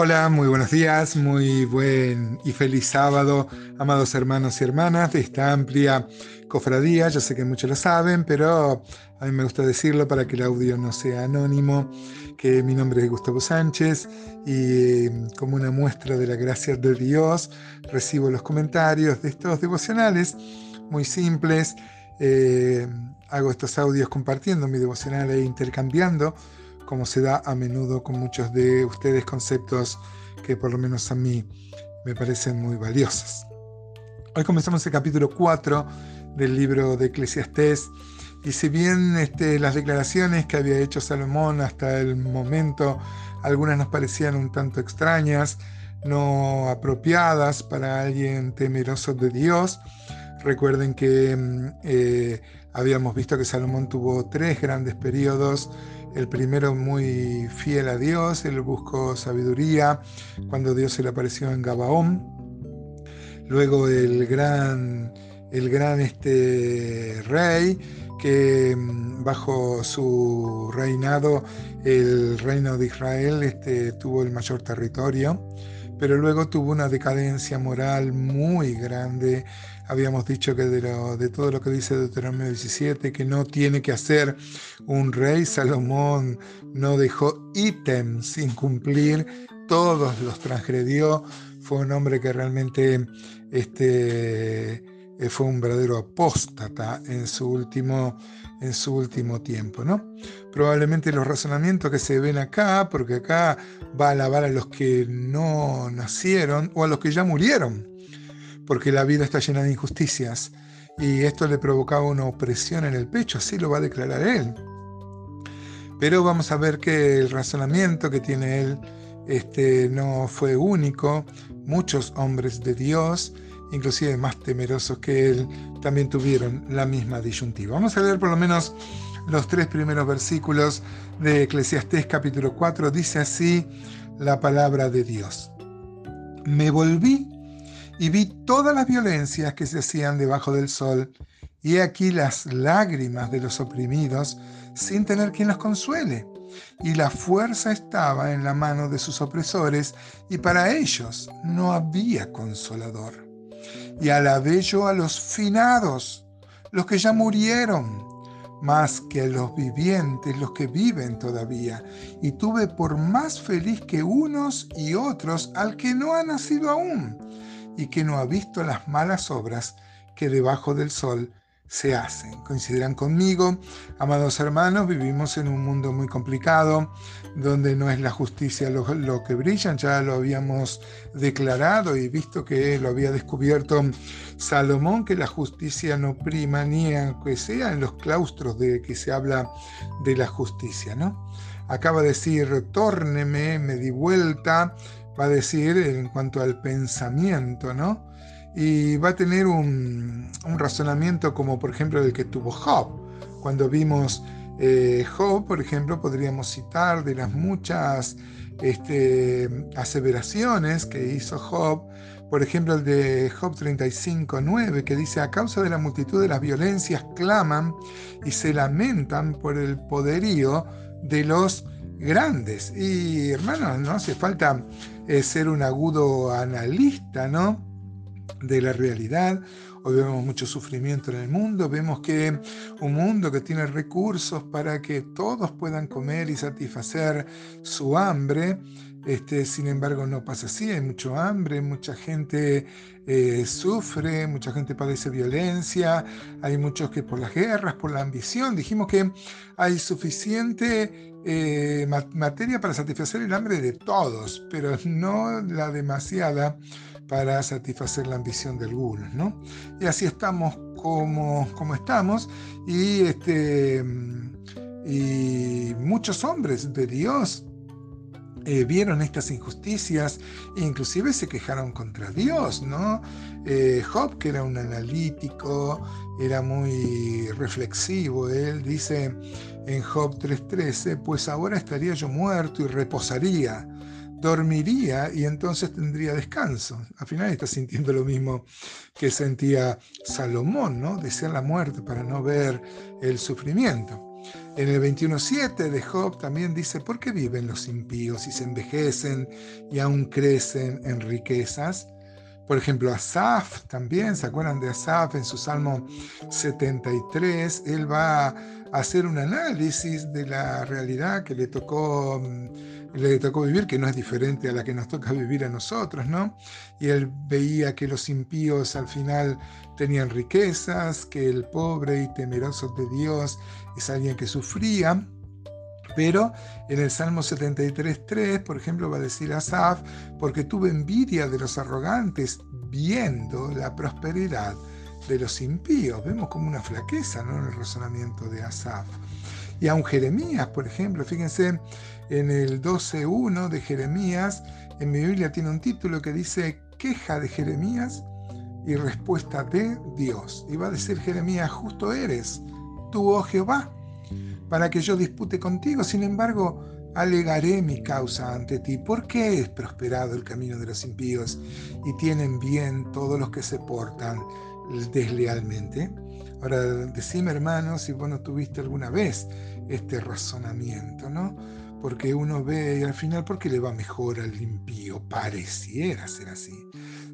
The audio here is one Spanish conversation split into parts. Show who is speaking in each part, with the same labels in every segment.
Speaker 1: Hola, muy buenos días, muy buen y feliz sábado, amados hermanos y hermanas de esta amplia cofradía. Yo sé que muchos lo saben, pero a mí me gusta decirlo para que el audio no sea anónimo, que mi nombre es Gustavo Sánchez y como una muestra de la gracia de Dios recibo los comentarios de estos devocionales muy simples. Eh, hago estos audios compartiendo mi devocional e intercambiando como se da a menudo con muchos de ustedes conceptos que por lo menos a mí me parecen muy valiosos. Hoy comenzamos el capítulo 4 del libro de Eclesiastés y si bien este, las declaraciones que había hecho Salomón hasta el momento, algunas nos parecían un tanto extrañas, no apropiadas para alguien temeroso de Dios, recuerden que mm, eh, habíamos visto que Salomón tuvo tres grandes periodos el primero muy fiel a Dios, él buscó sabiduría cuando Dios se le apareció en Gabaón. Luego el gran, el gran este, rey que mm, bajo su reinado el reino de Israel este, tuvo el mayor territorio, pero luego tuvo una decadencia moral muy grande. Habíamos dicho que de, todo lo que dice Deuteronomio 17, que no tiene que hacer un rey, Salomón no dejó ítem sin cumplir, todos los transgredió, fue un hombre que realmente este, fue un verdadero apóstata en su último, en su último tiempo. ¿no? Probablemente los razonamientos que se ven acá, porque acá va a alabar a los que no nacieron o a los que ya murieron porque la vida está llena de injusticias y esto le provocaba una opresión en el pecho, así lo va a declarar él. Pero vamos a ver que el razonamiento que tiene él este, no fue único. Muchos hombres de Dios, inclusive más temerosos que él, también tuvieron la misma disyuntiva. Vamos a leer por lo menos los tres primeros versículos de Eclesiastés capítulo 4. Dice así la palabra de Dios. Me volví y vi todas las violencias que se hacían debajo del sol, y he aquí las lágrimas de los oprimidos sin tener quien los consuele. Y la fuerza estaba en la mano de sus opresores, y para ellos no había consolador. Y alabé yo a los finados, los que ya murieron, más que a los vivientes, los que viven todavía. Y tuve por más feliz que unos y otros al que no ha nacido aún y que no ha visto las malas obras que debajo del sol se hacen. Coincidirán conmigo, amados hermanos, vivimos en un mundo muy complicado, donde no es la justicia lo, que brilla, ya lo habíamos declarado y visto que lo había descubierto Salomón, que la justicia no prima ni aunque sea en los claustros de que se habla de la justicia, ¿no? Acaba de decir, tórneme, me di vuelta, va a decir en cuanto al pensamiento, ¿no? Y va a tener un, razonamiento como por ejemplo el que tuvo Job. Cuando vimos eh, Job, por ejemplo, podríamos citar de las muchas este, aseveraciones que hizo Job, por ejemplo el de Job 35.9, que dice, a causa de la multitud de las violencias claman y se lamentan por el poderío de los grandes. Y hermanos, no hace falta eh, ser un agudo analista, ¿no? De la realidad. Hoy vemos mucho sufrimiento en el mundo, vemos que un mundo que tiene recursos para que todos puedan comer y satisfacer su hambre, este, sin embargo, no pasa así, hay mucho hambre, mucha gente eh, sufre, mucha gente padece violencia, hay muchos que por las guerras, por la ambición, dijimos que hay suficiente eh, materia para satisfacer el hambre de todos, pero no la demasiada para satisfacer la ambición de algunos, ¿no? Y así estamos como, como estamos y, este, y muchos hombres de Dios eh, vieron estas injusticias e inclusive se quejaron contra Dios, ¿no? Eh, Job, que era un analítico, era muy reflexivo, él dice en Job 3:13, pues ahora estaría yo muerto y reposaría, dormiría y entonces tendría descanso. Al final está sintiendo lo mismo que sentía Salomón, ¿no? Desear la muerte para no ver el sufrimiento. En el 21.7 de Job también dice, ¿por qué viven los impíos y se envejecen y aún crecen en riquezas? Por ejemplo, Asaf también, ¿se acuerdan de Asaf en su Salmo 73? Él va a hacer un análisis de la realidad que le tocó, mm, le tocó vivir, que no es diferente a la que nos toca vivir a nosotros, ¿no? Y él veía que los impíos al final tenían riquezas, que el pobre y temeroso de Dios es alguien que sufría. Pero en el Salmo 73.3, por ejemplo, va a decir Asaf, porque tuve envidia de los arrogantes viendo la prosperidad de los impíos. Vemos como una flaqueza ¿no? en el razonamiento de Asaf. Y aun Jeremías, por ejemplo, fíjense, en el 12.1 de Jeremías, en mi Biblia tiene un título que dice queja de Jeremías y respuesta de Dios. Y va a decir Jeremías, justo eres, tú, oh Jehová, para que yo dispute contigo. Sin embargo, alegaré mi causa ante ti. ¿Por qué es prosperado el camino de los impíos y tienen bien todos los que se portan deslealmente? Ahora, decime hermano si vos no tuviste alguna vez este razonamiento, ¿no? Porque uno ve y al final, ¿por qué le va mejor al impío? Pareciera ser así.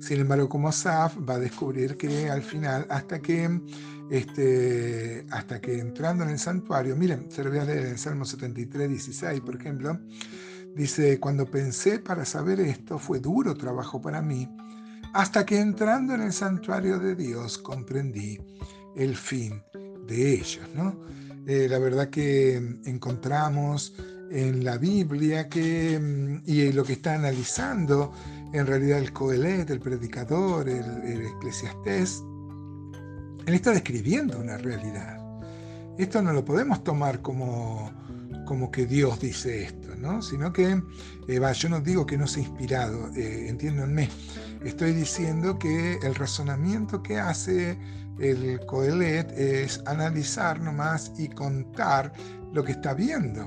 Speaker 1: Sin embargo, como Asaf va a descubrir que al final, hasta que este, hasta que entrando en el santuario, miren, se lo voy a leer en Salmo 73, 16, por ejemplo, dice, cuando pensé para saber esto, fue duro trabajo para mí, hasta que entrando en el santuario de Dios comprendí el fin de ellos, ¿no? Eh, la verdad que encontramos en la Biblia que, mm, y lo que está analizando en realidad el Coelet, el predicador, el, el eclesiastés, él está describiendo una realidad. Esto no lo podemos tomar como, como que Dios dice esto, ¿no? Sino que, eh, yo no digo que no sea inspirado, eh, entiéndanme. Estoy diciendo que el razonamiento que hace el Coelet es analizar nomás y contar lo que está viendo.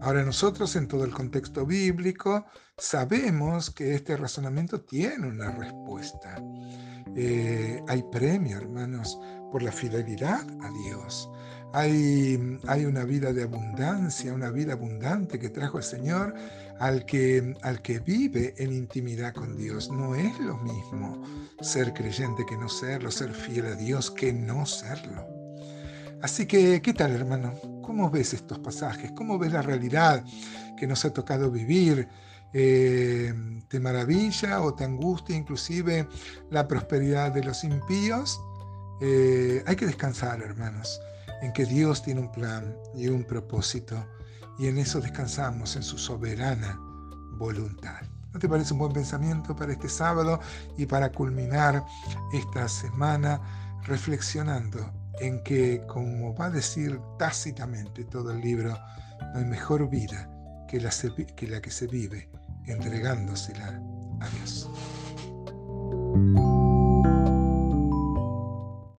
Speaker 1: Ahora nosotros en todo el contexto bíblico sabemos que este razonamiento tiene una respuesta. Eh, hay premio, hermanos, por la fidelidad a Dios. Hay, una vida de abundancia, una vida abundante que trajo el Señor al que, al que vive en intimidad con Dios. No es lo mismo ser creyente que no serlo, ser fiel a Dios que no serlo. Así que, ¿qué tal, hermano? ¿Cómo ves estos pasajes? ¿Cómo ves la realidad que nos ha tocado vivir? Eh, ¿Te maravilla o te angustia inclusive la prosperidad de los impíos? Eh, hay que descansar, hermanos, en que Dios tiene un plan y un propósito y en eso descansamos, en su soberana voluntad. ¿No te parece un buen pensamiento para este sábado y para culminar esta semana reflexionando en que, como va a decir tácitamente todo el libro, no hay mejor vida que la, que, la que se vive entregándosela a Dios.